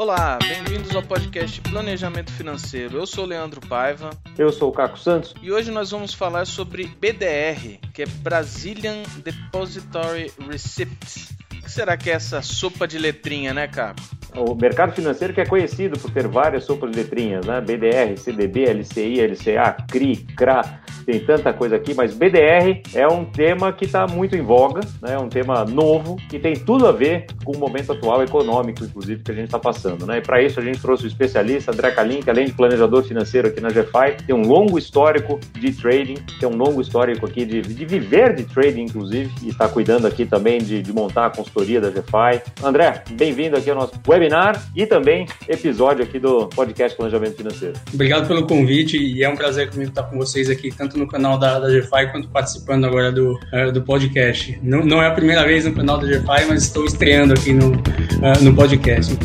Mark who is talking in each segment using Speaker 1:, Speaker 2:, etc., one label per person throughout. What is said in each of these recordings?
Speaker 1: Olá, bem-vindos ao podcast Planejamento Financeiro. Eu sou o Leandro Paiva.
Speaker 2: Eu sou o Caco Santos.
Speaker 1: E hoje nós vamos falar sobre BDR, que é Brazilian Depository Receipt. O que será que é essa sopa de letrinha, né, Caco?
Speaker 2: O mercado financeiro que é conhecido por ter várias sopas letrinhas, né? BDR, CDB, LCI, LCA, CRI, CRA tem tanta coisa aqui, mas BDR é um tema que está muito em voga, né? É um tema novo que tem tudo a ver com o momento atual econômico, inclusive, que a gente está passando, né? E para isso a gente trouxe o especialista André Kalim, que além de planejador financeiro aqui na GFI, tem um longo histórico de trading, tem um longo histórico aqui de, de viver de trading, inclusive, e está cuidando aqui também de, de montar a consultoria da GFI. André, bem-vindo aqui ao nosso webinar e também episódio aqui do podcast Planejamento Financeiro.
Speaker 3: Obrigado pelo convite e é um prazer comigo estar com vocês aqui, tanto no canal da, da GFI quanto participando agora do, uh, do podcast. Não, não é a primeira vez no canal da GFI, mas estou estreando aqui no, uh, no podcast.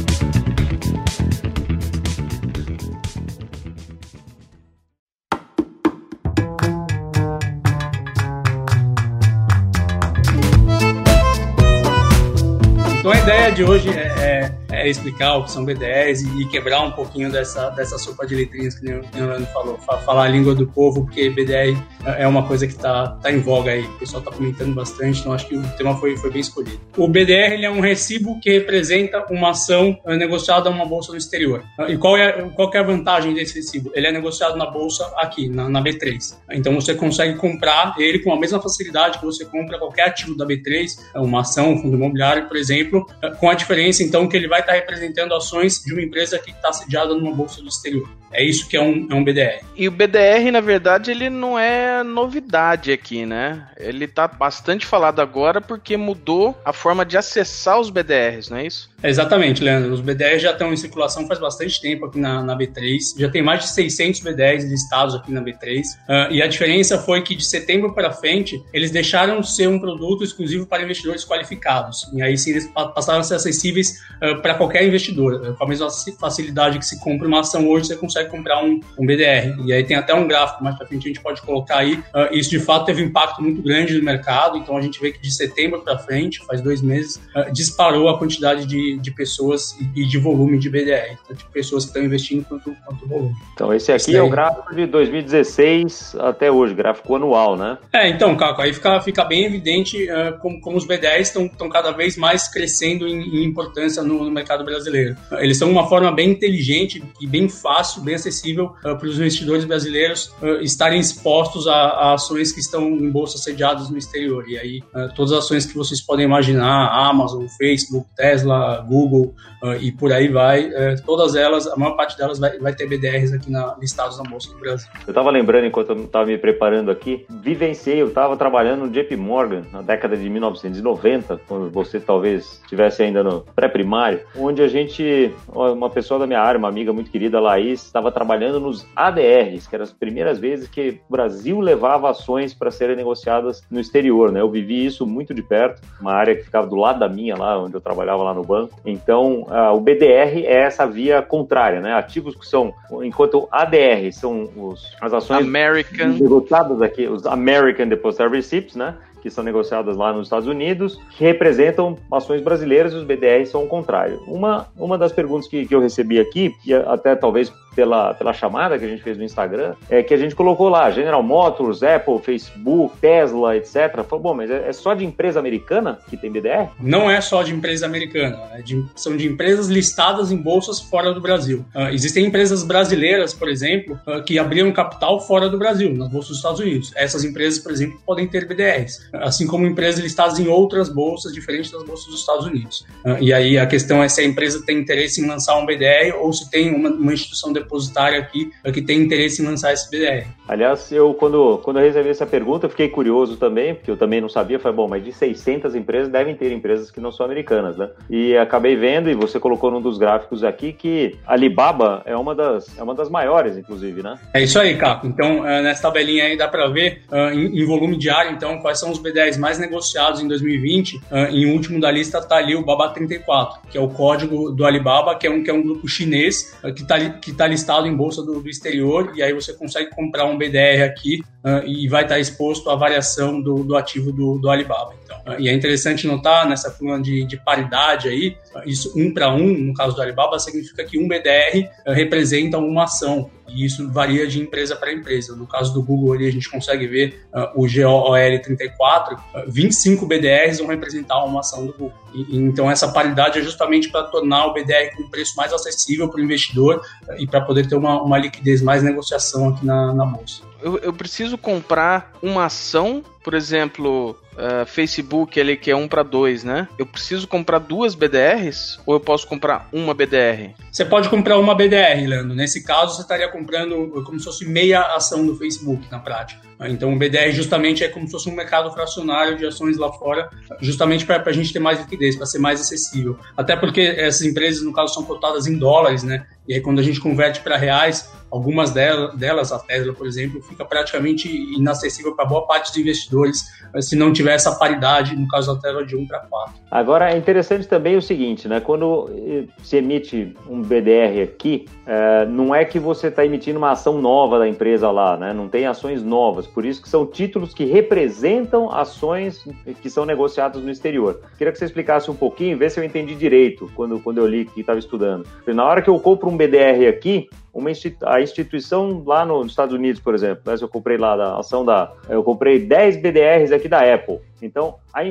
Speaker 3: Então a ideia de hoje é, é é explicar o que são B10 e, quebrar um pouquinho dessa, dessa sopa de letrinhas que o Leandro falou, falar a língua do povo, porque BDR é uma coisa que está tá em voga aí, o pessoal está comentando bastante, então acho que o tema foi, foi bem escolhido. O BDR ele é um recibo que representa uma ação eh, negociada numa bolsa no exterior. E qual é, qual é a vantagem desse recibo? Ele é negociado na bolsa aqui, na, na B3. Então você consegue comprar ele com a mesma facilidade que você compra qualquer ativo da B3, uma ação, um fundo imobiliário, por exemplo, com a diferença então que ele vai estar representando ações de uma empresa que está sediada numa bolsa do exterior. É isso que é um, é um BDR.
Speaker 1: E o BDR, na verdade, ele não é novidade aqui, né? Ele está bastante falado agora porque mudou a forma de acessar os BDRs, não é isso?
Speaker 3: exatamente, Leandro. Os BDRs já estão em circulação faz bastante tempo aqui na, na B3. Já tem mais de 600 BDRs listados aqui na B3. Uh, ah, e a diferença foi que de setembro para frente, eles deixaram de ser um produto exclusivo para investidores qualificados. E aí sim, eles passaram a ser acessíveis uh, para qualquer investidor. Com a mesma facilidade que se compra uma ação hoje, você consegue comprar um, um BDR. E aí tem até um gráfico mais para frente a gente pode colocar aí. Uh, isso de fato teve um impacto muito grande no mercado. Então a gente vê que de setembro para frente, faz dois meses, uh, disparou a quantidade de, de pessoas e de volume de BDR, então, de pessoas que estão investindo quanto, quanto volume.
Speaker 2: Então esse aqui esse é o gráfico de 2016 até hoje, gráfico anual, né?
Speaker 3: É, então, Caco, aí fica, fica bem evidente uh, como, como os BDRs estão cada vez mais crescendo em, em importância no, no, mercado brasileiro. Eles são uma forma bem inteligente e bem fácil, bem acessível uh, para os investidores brasileiros uh, estarem expostos a, a, ações que estão em bolsas sediadas no exterior. E aí, uh, todas as ações que vocês podem imaginar, Amazon, Facebook, Tesla, Google e por aí vai, todas elas, a maior parte delas vai, vai ter BDRs aqui na, listados na Bolsa do Brasil.
Speaker 2: Eu estava lembrando, enquanto eu estava me preparando aqui, vivenciei, eu estava trabalhando no JP Morgan na década de 1990, quando você talvez estivesse ainda no pré-primário, onde a gente, uma pessoa da minha área, uma amiga muito querida, Laís, estava trabalhando nos ADRs, que eram as primeiras vezes que o Brasil levava ações para serem negociadas no exterior, né? Eu vivi isso muito de perto, uma área que ficava do lado da minha, lá onde eu trabalhava lá no banco. Então, o BDR é essa via contrária, né? Ativos que são, enquanto ADR são os, as ações
Speaker 1: American.
Speaker 2: negociadas aqui, os American Depository Receipts, né? Que são negociadas lá nos Estados Unidos, que representam ações brasileiras e os BDRs são o contrário. Uma, uma das perguntas que, que eu recebi aqui, e até talvez pela, pela chamada que a gente fez no Instagram, é que a gente colocou lá General Motors, Apple, Facebook, Tesla, etc. Falou, bom, mas é, é só de empresa americana que tem BDR?
Speaker 3: Não é só de empresa americana, é de, são de empresas listadas em bolsas fora do Brasil. Uh, existem empresas brasileiras, por exemplo, uh, que abriram capital fora do Brasil, nas bolsas dos Estados Unidos. Essas empresas, por exemplo, podem ter BDRs assim como empresas listadas em outras bolsas diferentes das bolsas dos Estados Unidos. Uh, e aí a questão é se a empresa tem interesse em lançar um BDR ou se tem uma, uma instituição depositária aqui uh, que tem interesse em lançar esse BDR.
Speaker 2: Aliás, eu quando, quando eu recebi essa pergunta, eu fiquei curioso também, porque eu também não sabia, falei, bom, mas de 600 empresas devem ter empresas que não são americanas, né? E acabei vendo, e você colocou num dos gráficos aqui, que Alibaba é uma das, é uma das maiores, inclusive, né?
Speaker 3: É isso aí, Caco. Então, uh, nessa tabelinha aí dá para ver em, em volume diário, então, quais são os B10 mais negociados em 2020, uh, ah, em último da lista está ali o Baba 34, que é o código do Alibaba, que é um, que é um grupo chinês que está que tá listado em bolsa do, do, exterior, e aí você consegue comprar um BDR aqui uh, e vai estar exposto à variação do, do ativo do, do Alibaba. Então, uh, e é interessante notar nessa forma de, de paridade aí, isso um para um, no caso do Alibaba, significa que um BDR representa uma ação e isso varia de empresa para empresa. No caso do Google, ali, a gente consegue ver uh, o GOL 34, uh, 25 BDRs vão representar uma ação do Google. E, então, essa paridade é justamente para tornar o BDR com um preço mais acessível para o investidor uh, e para poder ter uma, uma liquidez, mais negociação aqui na, na bolsa.
Speaker 1: Eu, eu preciso comprar uma ação, por exemplo, uh, Facebook, ele que é um para dois, né? Eu preciso comprar duas BDRs ou eu posso comprar uma BDR?
Speaker 3: Você pode comprar uma BDR, Leandro. Nesse caso, você estaria comprando como se fosse meia ação do Facebook na prática. Então, o BDR justamente é como se fosse um mercado fracionário de ações lá fora, justamente para a gente ter mais liquidez, para ser mais acessível. Até porque essas empresas, no caso, são cotadas em dólares, né? E aí, quando a gente converte para reais, algumas delas, a Tesla, por exemplo, fica praticamente inacessível para boa parte dos investidores se não tiver essa paridade, no caso da Tesla, de 1 para 4.
Speaker 2: Agora, é interessante também o seguinte, né? Quando eh, se emite um BDR aqui, é, não é que você está emitindo uma ação nova da empresa lá, né? Não tem ações novas, por isso que são títulos que representam ações que são negociadas no exterior. Queria que você explicasse um pouquinho, ver se eu entendi direito quando, quando eu li que estava estudando. Na hora que eu compro um BDR aqui, uma institu a instituição lá nos Estados Unidos, por exemplo, né, se eu comprei lá da ação da, eu comprei 10 BDRs aqui da Apple. Então, a,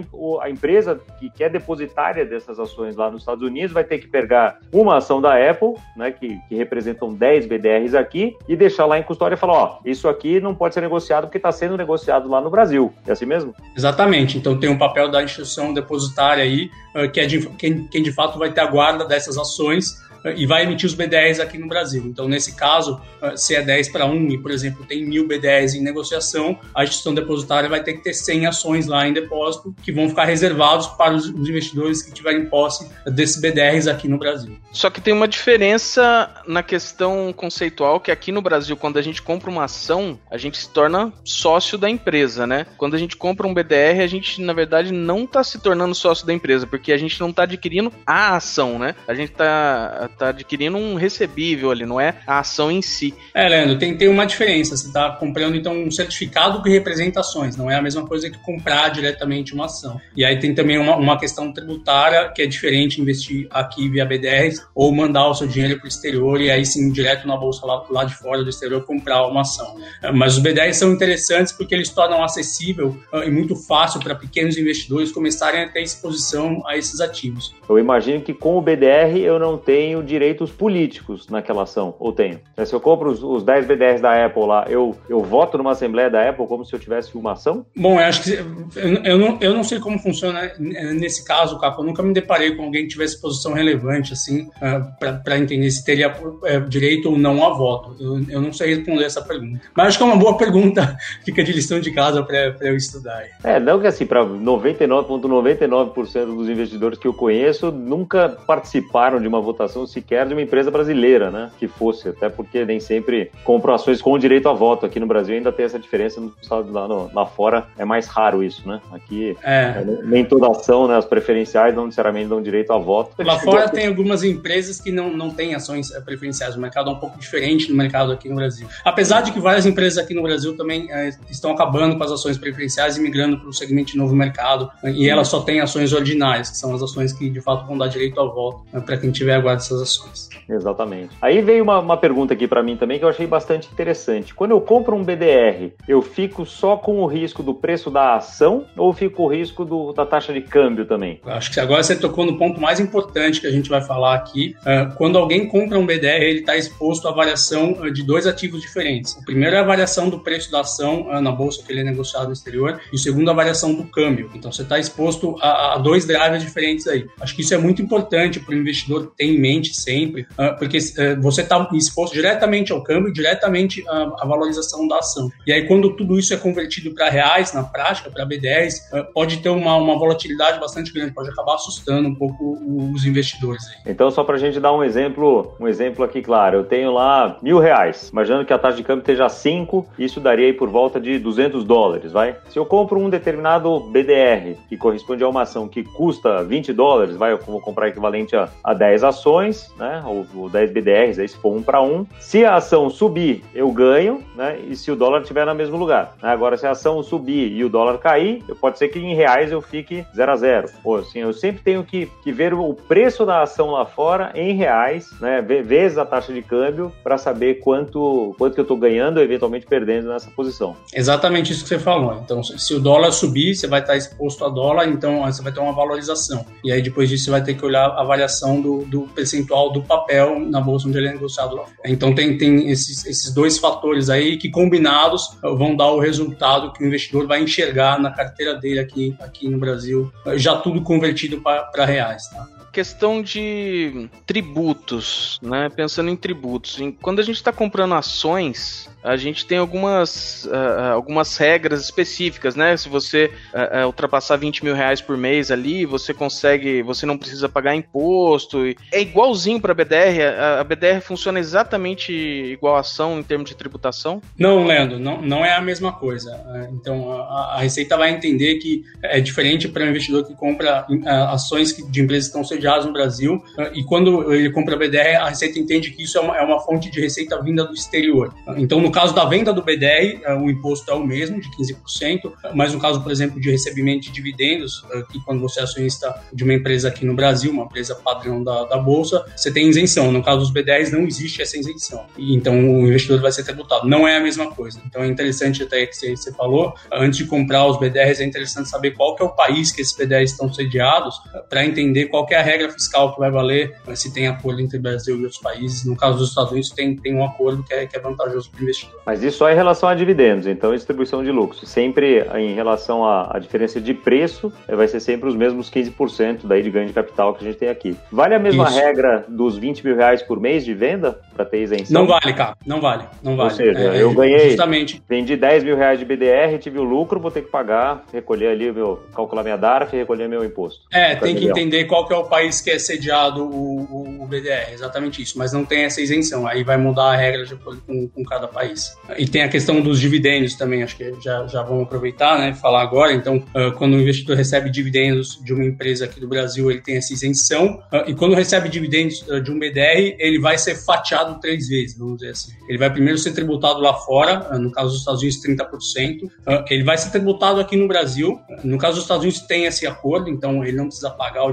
Speaker 2: a empresa que, que, é depositária dessas ações lá nos Estados Unidos vai ter que pegar uma ação da Apple, né, que, que representam 10 BDRs aqui, e deixar lá em custódia e falar: ó, isso aqui não pode ser negociado porque está sendo negociado lá no Brasil. É assim mesmo?
Speaker 3: Exatamente. Então, tem um papel da instituição depositária aí, que é de, quem, quem de fato vai ter a guarda dessas ações e vai emitir os B10 aqui no Brasil. Então, nesse caso, ah, se é 10 para 1 e, por exemplo, tem mil B10 em negociação, a instituição depositária vai ter que ter 100 ações lá em depósito que vão ficar reservados para os investidores que tiverem posse desses B10 aqui no Brasil.
Speaker 1: Só que tem uma diferença na questão conceitual que aqui no Brasil, quando a gente compra uma ação, a gente se torna sócio da empresa, né? Quando a gente compra um BDR, a gente, na verdade, não está se tornando sócio da empresa, porque a gente não está adquirindo a ação, né? A gente está tá adquirindo um recebível ali, não é a ação em si.
Speaker 3: É, Leandro, tem, tem uma diferença. Você está comprando, então, um certificado que representa ações. Não é a mesma coisa que comprar diretamente uma ação. E aí tem também uma, uma questão tributária, que é diferente investir aqui via B10 ou mandar o seu dinheiro para o exterior e aí sim, direto na bolsa lá, lá de fora do exterior, comprar uma ação. Mas os B10 são interessantes porque eles tornam acessível ah, e muito fácil para pequenos investidores começarem a ter exposição a esses ativos.
Speaker 2: Eu imagino que com o BDR eu não tenho direitos políticos naquela ação, ou tenho? Se eu compro os, os 10 BDRs da Apple lá, eu, eu voto numa assembleia da Apple como se eu tivesse uma ação?
Speaker 3: Bom, eu acho que eu, eu, não, eu não sei como funciona nesse caso, Capo. Eu nunca me deparei com alguém que tivesse posição relevante assim ah, para entender se teria uh, direito ou não a voto. Eu, eu não sei responder essa pergunta. Mas acho que é uma boa pergunta, fica de lição de casa para eu estudar.
Speaker 2: É, não que assim, para 99,99% ,99 dos investidores que eu conheço nunca participaram de uma votação sequer de uma empresa brasileira, né? Que fosse, até porque nem sempre compram ações com direito a voto. Aqui no Brasil ainda tem essa diferença, lá, no, lá fora é mais raro isso, né? Aqui é. É, nem toda ação, né? As preferenciais não necessariamente dão direito a voto.
Speaker 3: Lá fora tem algumas empresas que não, não têm ações preferenciais. O mercado é um pouco diferente do mercado aqui no Brasil. Apesar de que várias empresas aqui no Brasil também é, estão acabando com as ações preferenciais e migrando para o segmento de novo mercado. E elas só têm ações ordinárias, que são as ações que de fato vão dar direito a voto né, para quem tiver agora essas ações.
Speaker 2: Exatamente. Aí veio uma, uma pergunta aqui para mim também que eu achei bastante interessante. Quando eu compro um BDR, eu fico só com o risco do preço da ação ou fico com o risco do, da taxa de câmbio também?
Speaker 3: Acho que agora você tocou no ponto mais importante que a gente vai falar aqui. Uh, quando alguém compra um BDR, ele está exposto à variação uh, de dois ativos diferentes. O primeiro é a variação do preço da ação uh, na bolsa que ele é negociado no exterior e o segundo a variação do câmbio. Então você está exposto a, a, dois drivers diferentes aí. Acho que isso é muito importante para o investidor ter em mente sempre, uh, porque uh, você está exposto diretamente ao câmbio, diretamente à, valorização da ação. E aí, quando tudo isso é convertido para reais, na prática, para B10, uh, ah, pode ter uma, uma volatilidade bastante grande, pode acabar assustando um pouco os investidores. Aí.
Speaker 2: Então, só para a gente dar um exemplo, um exemplo aqui, claro, eu tenho lá mil reais, imaginando que a taxa de câmbio esteja 5, isso daria aí por volta de 200 dólares, vai? Se eu compro um determinado BDR, que corresponde a uma ação que custa 20 dólares, vai, eu vou comprar equivalente a, a 10 ações, ações, né? Ou, ou 10 BDRs, aí se for um para um. Se a ação subir, eu ganho, né? E se o dólar estiver no mesmo lugar. Né? Agora, se a ação subir e o dólar cair, pode ser que em reais eu fique zero a zero. Ou assim, eu sempre tenho que, que ver o preço da ação lá fora em reais, né? Vezes a taxa de câmbio para saber quanto, quanto que eu estou ganhando ou eventualmente perdendo nessa posição.
Speaker 3: Exatamente isso que você falou. Então, se o dólar subir, você vai estar exposto a dólar, então você vai ter uma valorização. E aí depois disso você vai ter que olhar a variação do, do percentual do papel na bolsa onde ele é negociado lá fora. Então tem, tem esses, esses dois fatores aí que combinados vão dar o resultado que o investidor vai enxergar na carteira dele aqui, aqui no Brasil, já tudo convertido para reais. Tá?
Speaker 1: Questão de tributos, né? Pensando em tributos, quando a gente está comprando ações, a gente tem algumas, uh, algumas regras específicas, né? Se você uh, ultrapassar 20 mil reais por mês ali, você consegue, você não precisa pagar imposto. É igualzinho para a BDR? A, BDR funciona exatamente igual a ação em termos de tributação?
Speaker 3: Não, Leandro, não, não é a mesma coisa. Então, a, a Receita vai entender que é diferente para um investidor que compra ações de empresas que estão sediadas no Brasil e quando ele compra BDR, a Receita entende que isso é uma, é uma fonte de receita vinda do exterior. Então, no caso da venda do BDR, é, o imposto é o mesmo, de 15%, mas no caso, por exemplo, de recebimento de dividendos, é, que quando você é acionista de uma empresa aqui no Brasil, uma empresa padrão da, da Bolsa, você tem isenção. No caso dos BDRs, não existe essa isenção. Então, o investidor vai ser tributado. Não é a mesma coisa. Então, é interessante até que você, falou, antes de comprar os BDRs, é interessante saber qual que é o país que esses BDRs estão sediados, para entender qual que é a regra fiscal que vai valer, se tem acordo entre o Brasil e outros países. No caso dos Estados Unidos, tem, tem um acordo que é, que é vantajoso para o investidor.
Speaker 2: Mas isso só em relação a dividendos, então distribuição de lucros. Sempre em relação à, diferença de preço, eh, vai ser sempre os mesmos 15% daí de ganho de capital que a gente tem aqui. Vale a mesma isso. regra dos 20 mil reais por mês de venda para ter isenção?
Speaker 3: Não vale, cara. Não vale. Não vale.
Speaker 2: Ou seja, é, eu ganhei, justamente. vendi 10 mil reais de BDR, tive o lucro, vou ter que pagar, recolher ali meu, calcular minha DARF e recolher meu imposto.
Speaker 3: É, tem que entender qual que é o país que é sediado o, o, o, BDR, exatamente isso. Mas não tem essa isenção. Aí vai mudar a regra de acordo com, com cada país. E tem a questão dos dividendos também, acho que já, já vamos aproveitar, né, falar agora. Então, uh, quando o investidor recebe dividendos de uma empresa aqui do Brasil, ele tem essa isenção. Uh, e quando recebe dividendos uh, de um BDR, ele vai ser fatiado três vezes, vamos dizer assim. Ele vai primeiro ser tributado lá fora, no caso dos Estados Unidos, 30%. ele vai ser tributado aqui no Brasil. No caso dos Estados Unidos, tem esse acordo, então ele não precisa pagar o,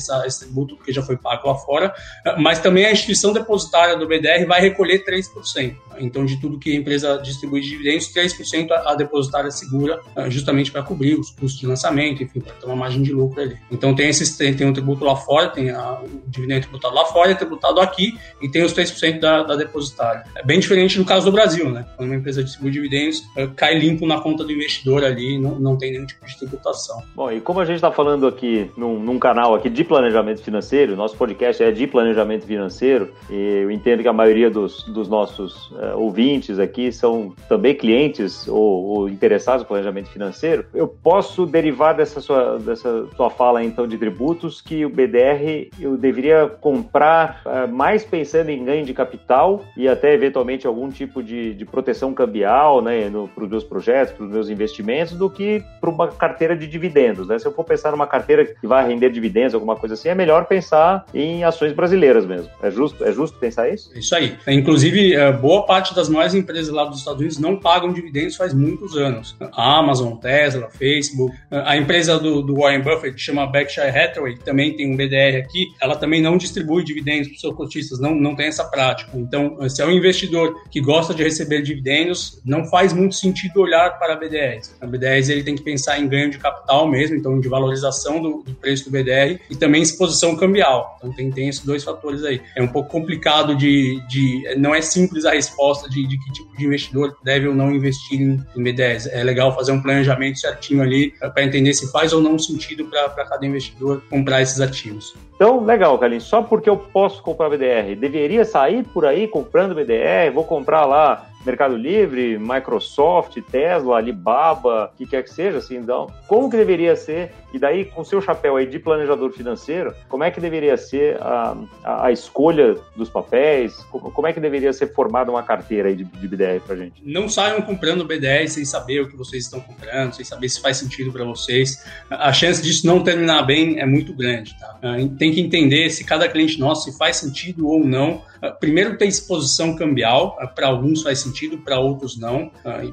Speaker 3: essa, esse tributo, porque já foi pago lá fora. mas também a instituição depositária do BDR vai recolher 3%. Então, de tudo que a empresa distribui de dividendos, 3% a, depositária segura, ah, justamente para cobrir os custos de lançamento, enfim, para ter uma margem de lucro ali. Então, tem esses tem, tem um tributo lá fora, tem a, o dividendo tributado lá fora, é tributado aqui, e tem os 3% da, da depositária. É bem diferente no caso do Brasil, né? Quando uma empresa distribui dividendos, ah, cai limpo na conta do investidor ali, não, não tem nenhum tipo de tributação.
Speaker 2: Bom, e como a gente está falando aqui num, num canal aqui de planejamento financeiro, nosso podcast é de planejamento financeiro, e eu entendo que a maioria dos, dos nossos uh, ouvintes aqui são também clientes ou, ou, interessados no planejamento financeiro, eu posso derivar dessa sua, dessa sua fala então de tributos que o BDR eu deveria comprar uh, mais pensando em ganho de capital e até eventualmente algum tipo de, de proteção cambial né, para os meus projetos, para os meus investimentos, do que para uma carteira de dividendos. Né? Se eu for pensar numa carteira que vai render dividendos, alguma coisa assim, é melhor pensar em ações brasileiras mesmo. É justo, é justo pensar isso?
Speaker 3: Isso aí. Inclusive, eh, boa parte das maiores empresas lá dos Estados Unidos não pagam dividendos faz muitos anos. A Amazon, Tesla, Facebook. A empresa do, do Warren Buffett, que chama Berkshire Hathaway, que também tem um BDR aqui, ela também não distribui dividendos para os seus cotistas, não, não tem essa prática. Então, se é um investidor que gosta de receber dividendos, não faz muito sentido olhar para BDRs. A BDRs ele tem que pensar em ganho de capital mesmo, então de valorização do, do preço do BDR e também exposição cambial. Então tem, tem esses dois fatores aí. É um pouco complicado de, de não é simples a resposta de, de que tipo de investidor deve ou não investir em, em B10. É legal fazer um planejamento certinho ali para entender se faz ou não sentido para cada investidor comprar esses ativos.
Speaker 2: Então, legal, Carlinhos. Só porque eu posso comprar BDR, deveria sair por aí comprando BDR? Vou comprar lá Mercado Livre, Microsoft, Tesla, Alibaba, o que quer que seja, assim, então, como que deveria ser, e daí com seu chapéu aí de planejador financeiro, como é que deveria ser a, a, a escolha dos papéis, como é que deveria ser formada uma carteira aí de, de BDR pra gente?
Speaker 3: Não saiam comprando BDR sem saber o que vocês estão comprando, sem saber se faz sentido para vocês. A chance disso não terminar bem é muito grande, tá? Ah, tem que entender se cada cliente nosso se faz sentido ou não Primeiro, tem exposição cambial, para alguns faz sentido, para outros não.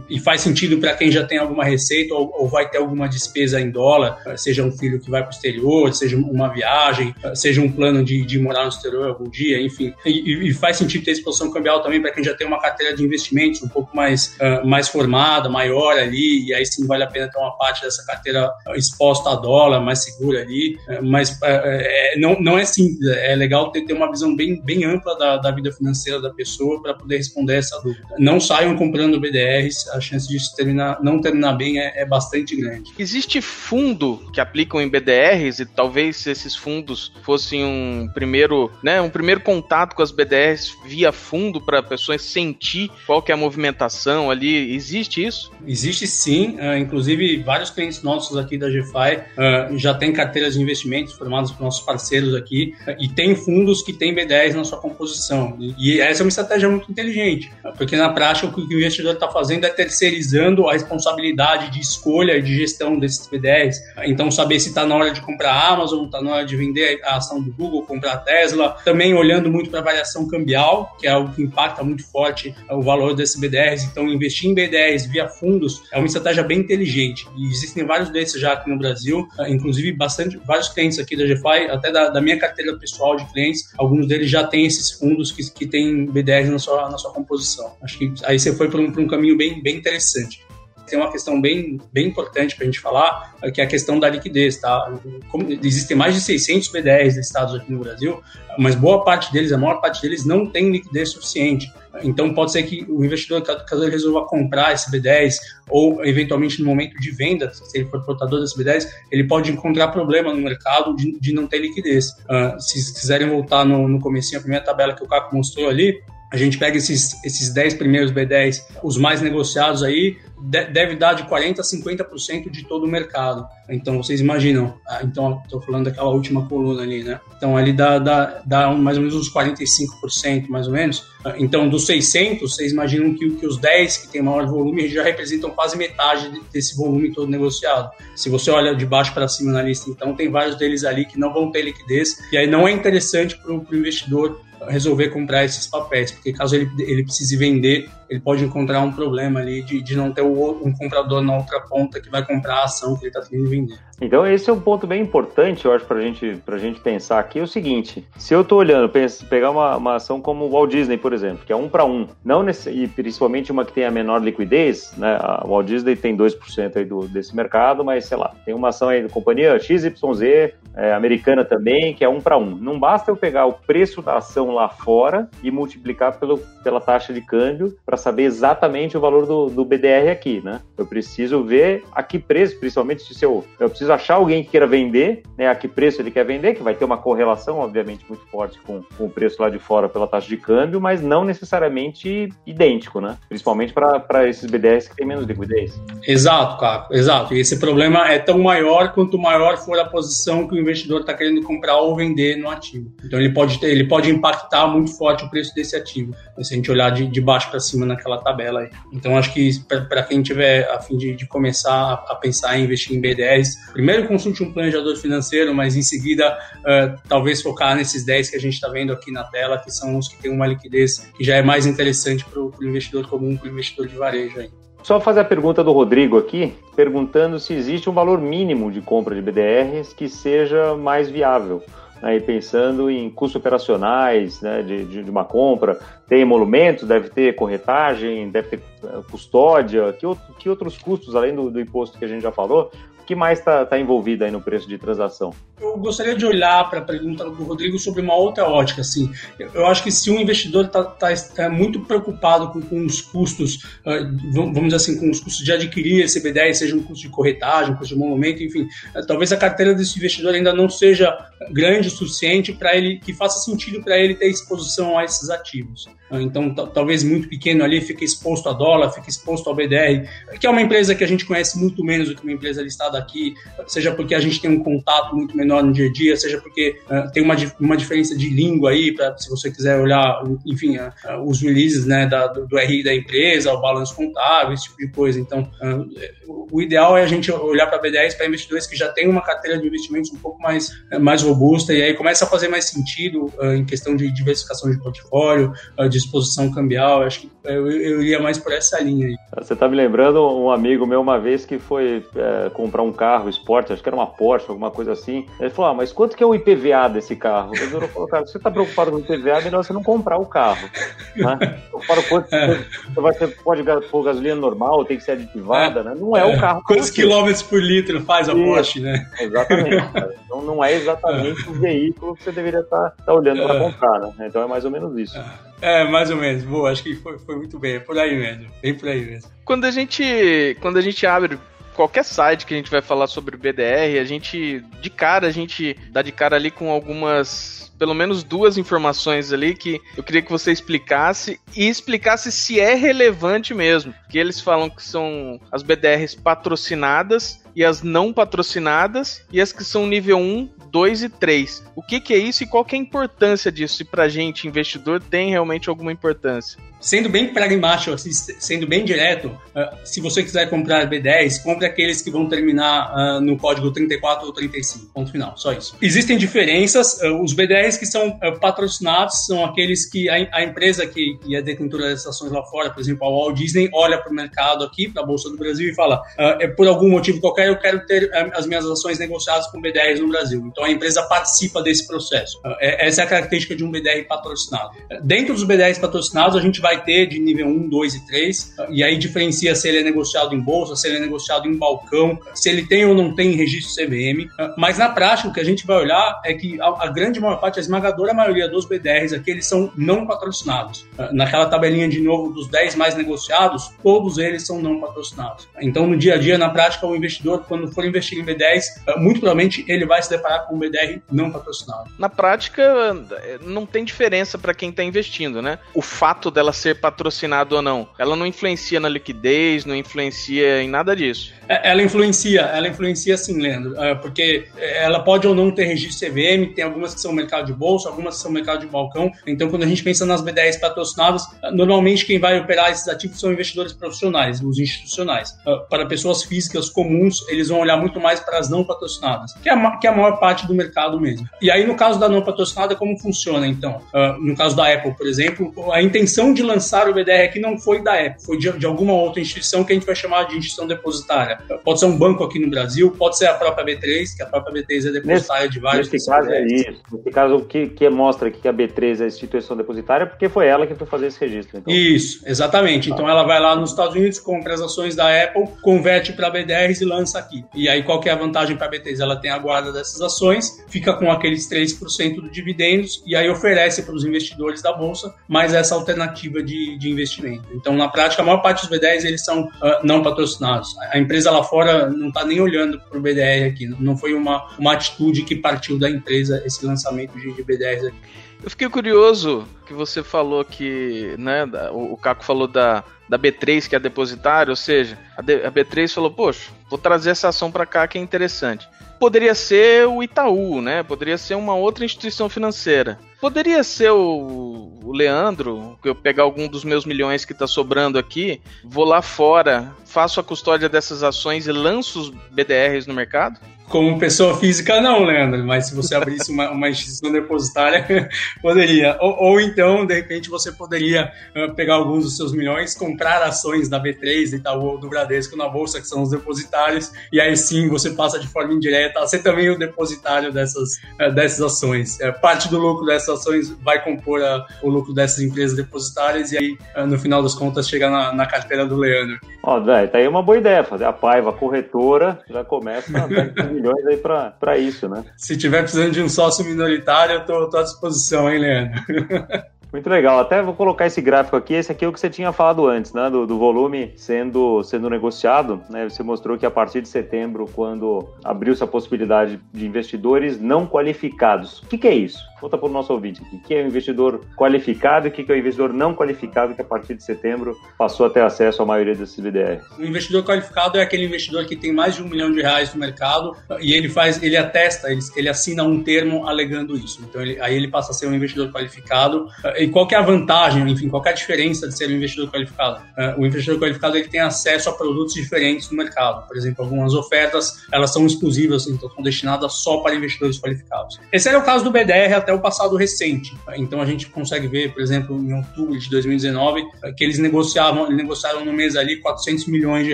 Speaker 3: E faz sentido para quem já tem alguma receita ou, vai ter alguma despesa em dólar, seja um filho que vai para o exterior, seja uma viagem, seja um plano de, de morar no exterior algum dia, enfim. E, e faz sentido ter exposição cambial também para quem já tem uma carteira de investimentos um pouco mais, mais formada, maior ali, e aí sim vale a pena ter uma parte dessa carteira exposta a dólar, mais segura ali. Mas uh, é, não, não é simples, é legal ter, ter uma visão bem, bem ampla da, da vida financeira da pessoa para poder responder essa dúvida. Não saiam comprando BDRs, a chance de terminar, não terminar bem é, é bastante grande.
Speaker 1: Existe fundo que aplicam em BDRs e talvez esses fundos fossem um primeiro, né, um primeiro contato com as BDRs via fundo para a pessoa sentir qual que é a movimentação ali. Existe isso?
Speaker 3: Existe sim, uh, inclusive vários clientes nossos aqui da GFI uh, já têm carteiras de investimentos formadas por nossos parceiros aqui uh, e tem fundos que têm BDRs na sua composição gestão. E essa é uma estratégia muito inteligente, porque na prática o que o investidor está fazendo é terceirizando a responsabilidade de escolha e de gestão desses B10. Então, saber se está na hora de comprar a Amazon, está na hora de vender a ação do Google, comprar a Tesla. Também olhando muito para a variação cambial, que é algo que impacta muito forte o valor desses B10. Então, investir em B10 via fundos é uma estratégia bem inteligente. E existem vários desses já aqui no Brasil, inclusive bastante vários clientes aqui da GFI, até da, da minha carteira pessoal de clientes, alguns deles já têm esses fundos que, que tem BDR na sua, na sua composição. Acho que aí você foi para um, um caminho bem, bem interessante tem uma questão bem, bem importante para a gente falar, que é a questão da liquidez, tá? Como, existem mais de 600 BDRs listados aqui no Brasil, mas boa parte deles, a maior parte deles, não tem liquidez suficiente. Então, pode ser que o investidor, caso ele resolva comprar esse B10, ou eventualmente no momento de venda, se ele for portador desse B10, ele pode encontrar problema no mercado de, de não ter liquidez. Uh, se quiserem voltar no, no comecinho, a primeira tabela que o Caco mostrou ali, a gente pega esses, esses 10 primeiros B10, os mais negociados aí, deve dar de 40% a 50% de todo o mercado. Então, vocês imaginam. Ah, então, estou falando daquela última coluna ali, né? Então, ali dá, dá, dá mais ou menos uns 45%, mais ou menos. Ah, então, dos 600, vocês imaginam que, que os 10 que tem maior volume já representam quase metade desse volume todo negociado. Se você olha de baixo para cima na lista, então, tem vários deles ali que não vão ter liquidez. E aí não é interessante para o investidor resolver comprar esses papéis, porque caso ele, ele precise vender, ele pode encontrar um problema ali de, de não ter um comprador na outra ponta que vai comprar a ação que ele está querendo vender.
Speaker 2: Então esse é um ponto bem importante, eu acho, para gente, a gente pensar aqui, é o seguinte, se eu estou olhando, penso, pegar uma, uma ação como o Walt Disney, por exemplo, que é um para um, não nesse, e principalmente uma que tem a menor liquidez, né, a Walt Disney tem 2% aí do, desse mercado, mas sei lá, tem uma ação aí da companhia XYZ, é, americana também, que é um para um. Não basta eu pegar o preço da ação lá fora e multiplicar pelo, pela taxa de câmbio para saber exatamente o valor do, do BDR aqui, né? Eu preciso ver a que preço, principalmente se eu, eu preciso achar alguém que queira vender, né? A que preço ele quer vender, que vai ter uma correlação, obviamente, muito forte com, com o preço lá de fora pela taxa de câmbio, mas não necessariamente idêntico, né? Principalmente para esses BDRs que têm menos liquidez.
Speaker 3: Exato, Caco, exato. E esse problema é tão maior quanto maior for a posição que o investidor está querendo comprar ou vender no ativo. Então ele pode ter, ele pode impactar muito forte o preço desse ativo. Se a gente olhar de, de baixo para cima naquela tabela aí. Então acho que para quem tiver a fim de, de começar a, a, pensar em investir em BDRs, primeiro consulte um planejador financeiro, mas em seguida uh, talvez focar nesses 10 que a gente está vendo aqui na tela, que são os que têm uma liquidez que já é mais interessante para o investidor comum, para o investidor de varejo aí.
Speaker 2: Só fazer a pergunta do Rodrigo aqui, perguntando se existe um valor mínimo de compra de BDRs que seja mais viável. Aí pensando em custos operacionais né, de, de, uma compra, tem emolumentos, deve ter corretagem, deve ter eh, custódia, que, outro, que outros custos, além do, do imposto que a gente já falou, que mais está tá envolvido aí no preço de transação?
Speaker 3: Eu gostaria de olhar para a pergunta do Rodrigo sobre uma outra ótica. Assim. Eu acho que se um investidor está tá, tá muito preocupado com, com os custos, uh, vamos dizer assim, com os custos de adquirir esse B10, seja um custo de corretagem, um custo de monumento, enfim, uh, talvez a carteira desse investidor ainda não seja grande o suficiente para ele, que faça sentido para ele ter exposição a esses ativos. Uh, então, talvez muito pequeno ali fique exposto a dólar, fique exposto ao BDR, que é uma empresa que a gente conhece muito menos do que uma empresa listada aqui, seja porque a gente tem um contato muito menor no dia a dia, seja porque uh, tem uma, uma diferença de língua aí, pra, se você quiser olhar, enfim, uh, os releases né, da, do, do, RI da empresa, o balanço contábil, esse tipo de coisa. Então, uh, o ideal é a gente olhar para B10 para investidores que já têm uma carteira de investimentos um pouco mais, mais robusta e aí começa a fazer mais sentido em questão de diversificação de portfólio, de exposição cambial. Acho que eu, eu iria mais por essa linha aí.
Speaker 2: Você está me lembrando um amigo meu uma vez que foi é, comprar um carro esporte, acho que era uma Porsche, alguma coisa assim. Ele falou: ah, mas quanto que é o IPVA desse carro? Eu falou, cara, você está preocupado com o IPVA, é melhor você não comprar o carro. Né? Para quanto é. você vai ter, pode pôr gasolina normal, tem que ser aditivada, né? Não é, o é. carro.
Speaker 3: Quantos quilômetros por litro faz a Isso. Porsche, né?
Speaker 2: Exatamente. Cara. Então não é exatamente o veículo que você deveria estar tá, tá olhando para comprar, né? Então é mais ou menos isso.
Speaker 3: É, mais ou menos. Boa, acho que foi, foi muito bem. É por aí mesmo. Bem por aí mesmo.
Speaker 1: Quando a gente, quando a gente abre qualquer site que a gente vai falar sobre BDR, a gente, de cara, a gente dá de cara ali com algumas pelo menos duas informações ali que eu queria que você explicasse e explicasse se é relevante mesmo. Que eles falam que são as BDRs patrocinadas e as não patrocinadas e as que são nível 1, 2 e 3. O que, que é isso e qual que é a importância disso? E pra gente, investidor, tem realmente alguma importância?
Speaker 3: Sendo bem pragmático, assim, sendo bem direto, uh, se você quiser comprar B10, compre aqueles que vão terminar uh, no código 34 ou 35. Ponto final, só isso. Existem diferenças. Uh, os B10 que são patrocinados são aqueles que a, a empresa que, que, é detentora das ações lá fora, por exemplo, a Walt Disney, olha para o mercado aqui, para a Bolsa do Brasil e fala: é por algum motivo qualquer, eu quero ter as minhas ações negociadas com B10 no Brasil. Então a empresa participa desse processo. É, essa é a característica de um BDR patrocinado. Dentro dos B10 patrocinados, a gente vai ter de nível 1, 2 e 3, e aí diferencia se ele é negociado em bolsa, se ele é negociado em balcão, se ele tem ou não tem registro CVM. Mas na prática, o que a gente vai olhar é que a, a grande maior parte, a esmagadora maioria dos BDRs aqui, eles são não patrocinados. Naquela tabelinha de novo dos 10 mais negociados, todos eles são não patrocinados. Então, no dia a dia, na prática, o investidor, quando for investir em B10, muito provavelmente ele vai se deparar com um BDR não patrocinado.
Speaker 1: Na prática, não tem diferença para quem está investindo, né? O fato dela ser patrocinado ou não, ela não influencia na liquidez, não influencia em nada disso.
Speaker 3: É, ela influencia, ela influencia sim, Leandro, é, porque ela pode ou não ter registro CVM, tem algumas que são mercado de bolsa, algumas que são mercado de balcão. Então, quando a gente pensa nas B10 patrocinadas, normalmente quem vai operar esses ativos são investidores profissionais, os institucionais. É, para pessoas físicas comuns, eles vão olhar muito mais para as não patrocinadas, que é a, que é a maior parte do mercado mesmo. E aí, no caso da não patrocinada, como funciona então? No caso da Apple, por exemplo, a intenção de lançar o BDR aqui não foi da Apple, foi de, de alguma outra instituição que a gente vai chamar de instituição depositária. Pode ser um banco aqui no Brasil, pode ser a própria B3, que a própria B3 é depositária nesse, de vários.
Speaker 2: Nesse caso é isso. Nesse caso, o que, que mostra que a B3 é a instituição depositária, porque foi ela que foi fazer esse registro.
Speaker 3: Então. Isso, exatamente. Então ela vai lá nos Estados Unidos, compra as ações da Apple, converte para B10 e lança aqui. E aí qual que é a vantagem para a B3? Ela tem a guarda dessas ações, fica com aqueles 3% do dividendos e aí oferece para os investidores da bolsa mais essa alternativa de, de investimento. Então, na prática, a maior parte dos B10 eles são uh, não patrocinados. A empresa lá fora não está nem olhando para o BDR aqui. Não foi uma, uma atitude que partiu da empresa esse lançamento de, de B10 aqui.
Speaker 1: Eu fiquei curioso que você falou que, né, o, Caco falou da, da B3, que é a depositária, ou seja, a, D, a B3 falou, poxa, vou trazer essa ação para cá que é interessante. Poderia ser o Itaú, né? Poderia ser uma outra instituição financeira. Poderia ser o, o Leandro, que eu pegar algum dos meus milhões que está sobrando aqui, vou lá fora, faço a custódia dessas ações e lanço os BDRs no mercado?
Speaker 3: Como pessoa física, não, Leandro, mas se você abrisse uma, uma instituição depositária, poderia. Ou, ou, então, de repente, você poderia uh, pegar alguns dos seus milhões, comprar ações da B3, e ou do Bradesco na Bolsa, que são os depositários, e aí sim você passa de forma indireta a ser também o depositário dessas, uh, dessas ações. Uh, parte do lucro dessas ações vai compor a, o lucro dessas empresas depositárias e aí, ah, no final das contas, chega na, na carteira do Leandro.
Speaker 2: Ó, velho, tá aí uma boa ideia, fazer a Paiva corretora, já começa a dar milhões aí para isso, né?
Speaker 3: Se tiver precisando de um sócio minoritário, eu tô, tô à disposição, hein, Leandro?
Speaker 2: Muito legal. Até vou colocar esse gráfico aqui. Esse aqui é o que você tinha falado antes, né? Do, do, volume sendo, sendo negociado. Né? Você mostrou que a partir de setembro, quando abriu-se a possibilidade de investidores não qualificados. O que, que é isso? Conta para o nosso ouvinte. O que é o investidor qualificado e o que é o investidor não qualificado que a partir de setembro passou a ter acesso à maioria desses BDRs?
Speaker 3: O investidor qualificado é aquele investidor que tem mais de um milhão de reais no mercado e ele faz, ele atesta, ele, ele assina um termo alegando isso. Então ele, aí ele passa a ser um investidor qualificado. E qual é a vantagem, enfim, qual é a diferença de ser um investidor qualificado? O investidor qualificado ele tem acesso a produtos diferentes no mercado. Por exemplo, algumas ofertas elas são exclusivas, então são destinadas só para investidores qualificados. Esse era o caso do BDR até o passado recente. Então a gente consegue ver, por exemplo, em outubro de 2019, que eles negociavam, negociaram no mês ali 400 milhões de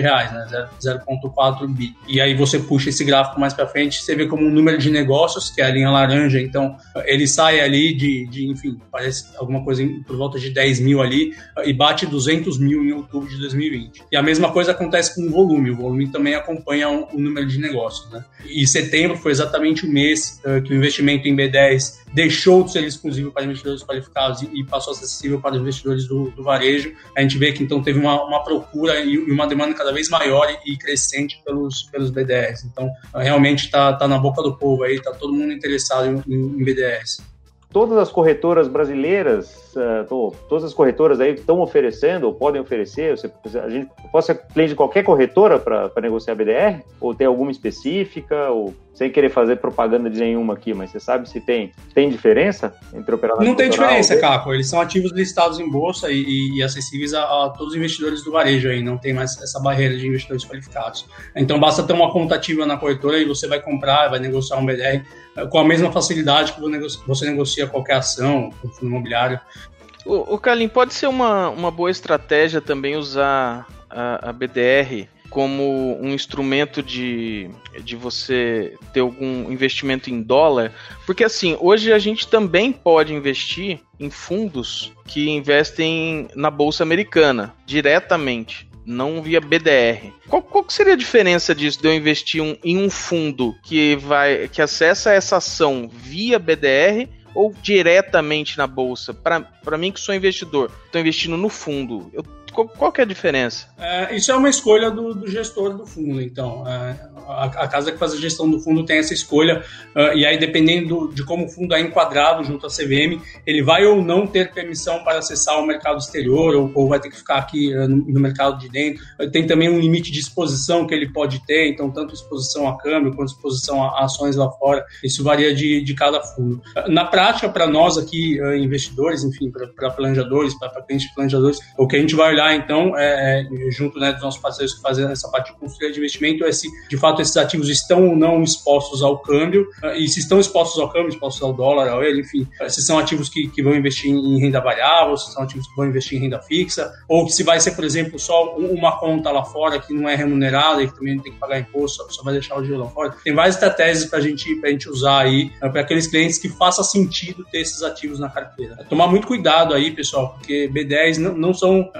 Speaker 3: reais, né? 0,4 bi. E aí você puxa esse gráfico mais para frente, você vê como um número de negócios, que é a linha laranja, então ele sai ali de, de enfim, parece alguma coisa por volta de 10 mil ali e bate 200 mil em outubro de 2020. E a mesma coisa acontece com o volume, o volume também acompanha o, o número de negócios, né? E setembro foi exatamente o mês uh, que o investimento em B10 deixou de ser exclusivo para investidores qualificados e, e passou a ser acessível para investidores do, do, varejo. A gente vê que então teve uma, uma procura e, uma demanda cada vez maior e, e crescente pelos, pelos BDRs. Então, realmente está tá na boca do povo aí, está todo mundo interessado em, em BDRs
Speaker 2: todas as corretoras brasileiras, tô, todas as corretoras aí estão oferecendo ou podem oferecer? Você, a gente pode ser cliente de qualquer corretora para negociar BDR? Ou tem alguma específica? Ou sem querer fazer propaganda de nenhuma aqui, mas você sabe se tem, tem diferença entre operadores?
Speaker 3: Não tem diferença, Caco. Eles são ativos listados em bolsa e, e, e acessíveis a, a, todos os investidores do varejo aí. Não tem mais essa barreira de investidores qualificados. Então basta ter uma conta ativa na corretora e você vai comprar, vai negociar um BDR eh, com a mesma facilidade que você negocia qualquer ação, com fundo imobiliário.
Speaker 1: O, o Kalim, pode ser uma, uma boa estratégia também usar a, a BDR como um instrumento de, de você ter algum investimento em dólar, porque assim, hoje a gente também pode investir em fundos que investem na bolsa americana diretamente não via BDR. Qual, qual seria a diferença disso de eu investir um, em um fundo que vai que acessa essa ação via BDR ou diretamente na bolsa? Para mim que sou investidor, estou investindo no fundo. Eu qual, que é a diferença?
Speaker 3: É, isso é uma escolha do, do gestor do fundo, então. É, a, a, casa que faz a gestão do fundo tem essa escolha, uh, e aí, dependendo de como o fundo é enquadrado junto à CVM, ele vai ou não ter permissão para acessar o mercado exterior, ou, ou vai ter que ficar aqui uh, no, no, mercado de dentro. Tem também um limite de exposição que ele pode ter, então, tanto exposição a câmbio quanto exposição a, ações lá fora. Isso varia de, de cada fundo. Na prática, para nós aqui, investidores, enfim, para planejadores, para clientes planejadores, o que a gente vai olhar olhar, então, é, é, junto né, dos nossos parceiros que fazem essa parte de consultoria de investimento, é se de fato esses ativos estão ou não expostos ao câmbio, ah, e se estão expostos ao câmbio, expostos ao dólar, ao ele, enfim, ah, se são ativos que, que vão investir em renda variável, se são ativos que vão investir em renda fixa, ou se vai ser, por exemplo, só uma conta lá fora que não é remunerada e que também não tem que pagar imposto, só vai deixar o dinheiro lá fora. Tem várias estratégias para gente, a gente usar aí, ah, para aqueles clientes que faça sentido ter esses ativos na carteira. Tomar muito cuidado aí, pessoal, porque B10 não, não são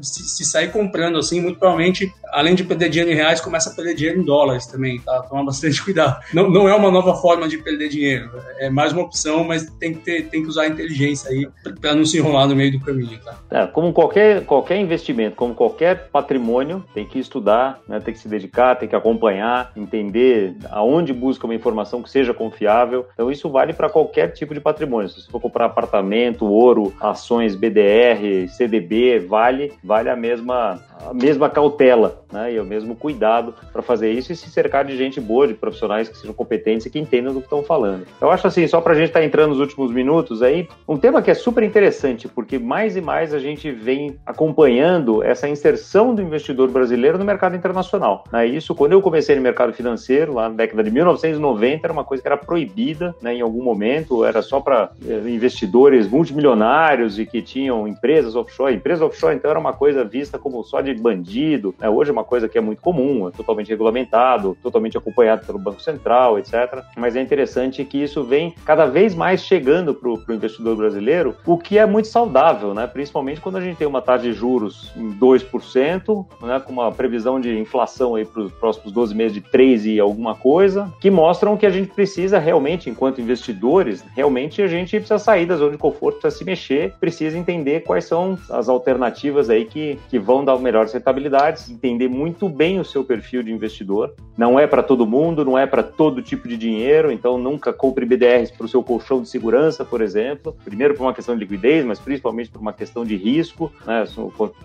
Speaker 3: se, se, sair comprando assim, muito provavelmente, além de perder dinheiro em reais, começa a perder dinheiro em dólares também, tá? Tomar bastante cuidado. Não, não é uma nova forma de perder dinheiro, é mais uma opção, mas tem que, ter, tem que usar a inteligência aí para não se enrolar no meio do caminho, tá?
Speaker 2: É, como qualquer, qualquer investimento, como qualquer patrimônio, tem que estudar, né? tem que se dedicar, tem que acompanhar, entender aonde busca uma informação que seja confiável. Então, isso vale para qualquer tipo de patrimônio. Se você for comprar apartamento, ouro, ações, BDR, CDB, vale vale a mesma, a mesma cautela né, e o mesmo cuidado para fazer isso e se cercar de gente boa, de profissionais que sejam competentes e que entendam do que estão falando. Eu acho assim, só para a gente estar tá entrando nos últimos minutos aí, um tema que é super interessante, porque mais e mais a gente vem acompanhando essa inserção do investidor brasileiro no mercado internacional. Né? Isso, quando eu comecei no mercado financeiro, lá na década de 1990, era uma coisa que era proibida né, em algum momento, era só para eh, investidores multimilionários e que tinham empresas offshore. Empresas offshore, então, era uma coisa vista como só de bandido. Né? Hoje é uma coisa que é muito comum, é totalmente regulamentado, totalmente acompanhado pelo Banco Central, etc. Mas é interessante que isso vem cada vez mais chegando para o investidor brasileiro, o que é muito saudável, né? principalmente quando a gente tem uma taxa de juros em 2%, né? com uma previsão de inflação para os próximos 12 meses de 3 e alguma coisa, que mostram que a gente precisa realmente, enquanto investidores, realmente a gente precisa sair da zona de conforto, precisa se mexer, precisa entender quais são as alternativas aí que, que vão dar melhores rentabilidades, entender muito bem o seu perfil de investidor. Não é para todo mundo, não é para todo tipo de dinheiro, então nunca compre BDRs para o seu colchão de segurança, por exemplo. Primeiro por uma questão de liquidez, mas principalmente por uma questão de risco. Né?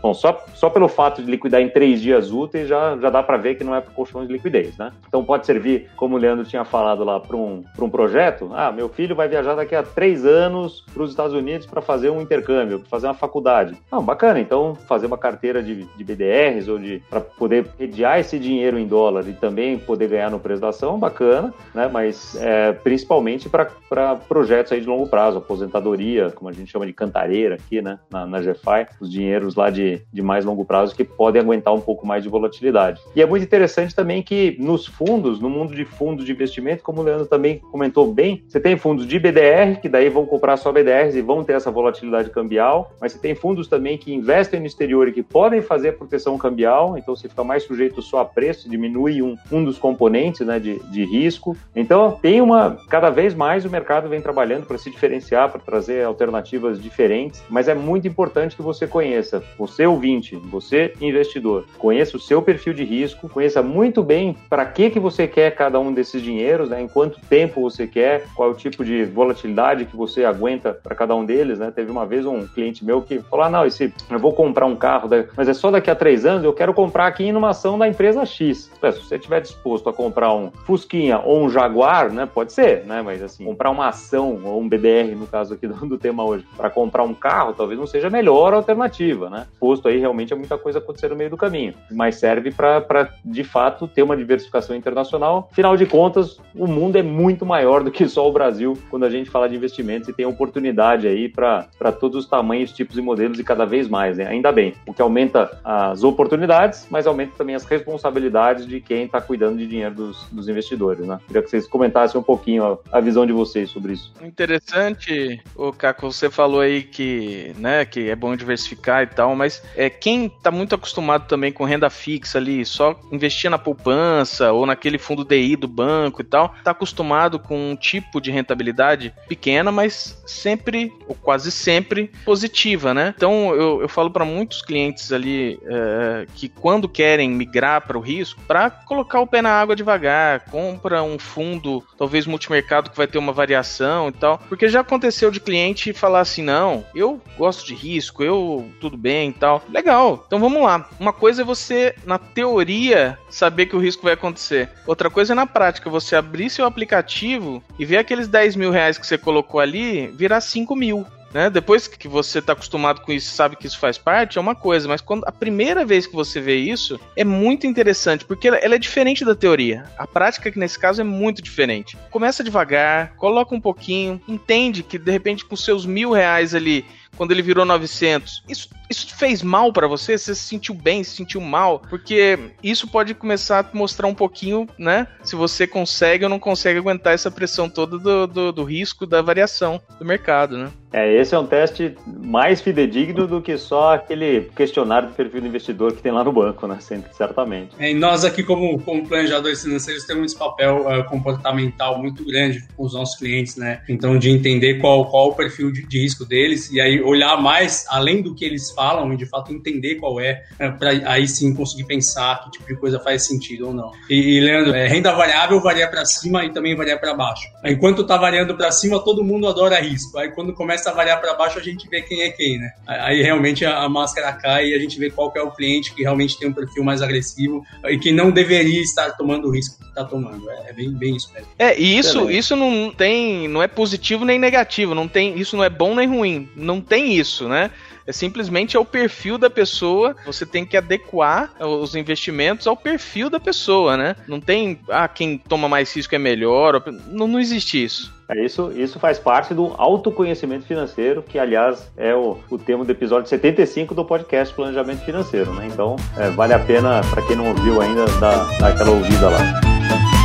Speaker 2: Bom, só, só pelo fato de liquidar em três dias úteis já, já dá para ver que não é para colchão de liquidez. Né? Então pode servir, como o Leandro tinha falado lá, para um, um projeto. Ah, meu filho vai viajar daqui a três anos para os Estados Unidos para fazer um intercâmbio, para fazer uma faculdade. Não, bacana, então fazer uma carteira de, de BDRs ou de para poder rediar esse dinheiro em dólar e também poder ganhar no preço da ação, bacana, né? Mas é, principalmente para projetos aí de longo prazo, aposentadoria, como a gente chama de cantareira aqui, né? Na, na GFI, os dinheiros lá de, de mais longo prazo que podem aguentar um pouco mais de volatilidade. E é muito interessante também que nos fundos, no mundo de fundos de investimento, como o Leandro também comentou bem, você tem fundos de BDR, que daí vão comprar só BDRs e vão ter essa volatilidade cambial, mas você tem fundos também que investem no exterior e que podem fazer proteção cambial, então você fica mais sujeito só a preço, diminui um, um dos componentes né, de, de risco. Então, tem uma. Cada vez mais o mercado vem trabalhando para se diferenciar, para trazer alternativas diferentes, mas é muito importante que você conheça, você ouvinte, você investidor, conheça o seu perfil de risco, conheça muito bem para que, que você quer cada um desses dinheiros, né, em quanto tempo você quer, qual é o tipo de volatilidade que você aguenta para cada um deles. Né? Teve uma vez um cliente meu que falou: ah, não, esse, eu vou comprar um carro, mas é só daqui a três anos, eu quero comprar aqui numa ação da empresa X. Se você estiver disposto a comprar um Fusquinha ou um Jaguar, né, pode ser, né, mas assim, comprar uma ação ou um BDR, no caso aqui do, do tema hoje, para comprar um carro, talvez não seja a melhor alternativa, né? Posto aí, realmente é muita coisa acontecer no meio do caminho, mas serve para, de fato, ter uma diversificação internacional. Afinal de contas, o mundo é muito maior do que só o Brasil quando a gente fala de investimentos e tem oportunidade aí para todos os tamanhos, tipos e modelos e cada vez mais, né? Ainda bem, o que aumenta as oportunidades, mas aumenta também as responsabilidades de quem está cuidando de dinheiro dos, dos, investidores, né? Queria que vocês comentassem um pouquinho a, a, visão de vocês sobre isso.
Speaker 1: Interessante, o Caco, você falou aí que, né, que é bom diversificar e tal, mas é quem está muito acostumado também com renda fixa ali, só investir na poupança ou naquele fundo DI do banco e tal, está acostumado com um tipo de rentabilidade pequena, mas sempre ou quase sempre positiva, né? Então eu, eu falo para muitos clientes ali é, que quando querem migrar para o risco, para colocar o pé na água devagar, compra um fundo, talvez multimercado que vai ter uma variação e tal, porque já aconteceu de cliente falar assim, não, eu gosto de risco, eu tudo bem e tal. Legal, então vamos lá. Uma coisa é você, na teoria, saber que o risco vai acontecer. Outra coisa é na prática, você abrir seu aplicativo e ver aqueles 10 mil reais que você colocou ali virar 5 mil. Né? Depois que você está acostumado com isso, sabe que isso faz parte, é uma coisa, mas quando a primeira vez que você vê isso, é muito interessante, porque ela, ela é diferente da teoria. A prática, que nesse caso, é muito diferente. Começa devagar, coloca um pouquinho, entende que de repente com seus mil reais ali quando ele virou 900. Isso, isso fez mal para você? Você se sentiu bem, se sentiu mal? Porque isso pode começar a mostrar um pouquinho, né? Se você consegue ou não consegue aguentar essa pressão toda do, do, do risco da variação do mercado, né?
Speaker 2: É, esse é um teste mais fidedigno do que só aquele questionário de perfil do investidor que tem lá no banco, né? Certamente.
Speaker 3: É, e nós aqui, como, como planejadores financeiros, temos esse papel uh, comportamental muito grande com os nossos clientes, né? Então, de entender qual, qual o perfil de, de risco deles e aí olhar mais além do que eles falam e de fato entender qual é, é para aí sim conseguir pensar que tipo de coisa faz sentido ou não. E, e Leandro, é, renda variável varia para cima e também varia para baixo. Enquanto tá variando para cima, todo mundo adora risco. Aí quando começa a variar para baixo, a gente vê quem é quem, né? Aí realmente a, a, máscara cai e a gente vê qual é o cliente que realmente tem um perfil mais agressivo e que não deveria estar tomando o risco que está tomando. É, é, bem, bem isso mesmo.
Speaker 1: É, e isso, isso não tem, não é positivo nem negativo, não tem, isso não é bom nem ruim, não tem isso, né? É simplesmente ao perfil da pessoa. Você tem que adequar os investimentos ao perfil da pessoa, né? Não tem, ah, quem toma mais risco é melhor. Não, não existe isso.
Speaker 2: É, isso, isso faz parte do autoconhecimento financeiro, que, aliás, é o, o tema do episódio 75 do podcast Planejamento Financeiro. Né? Então, é, vale a pena, para quem não ouviu ainda, dar, dar aquela ouvida lá.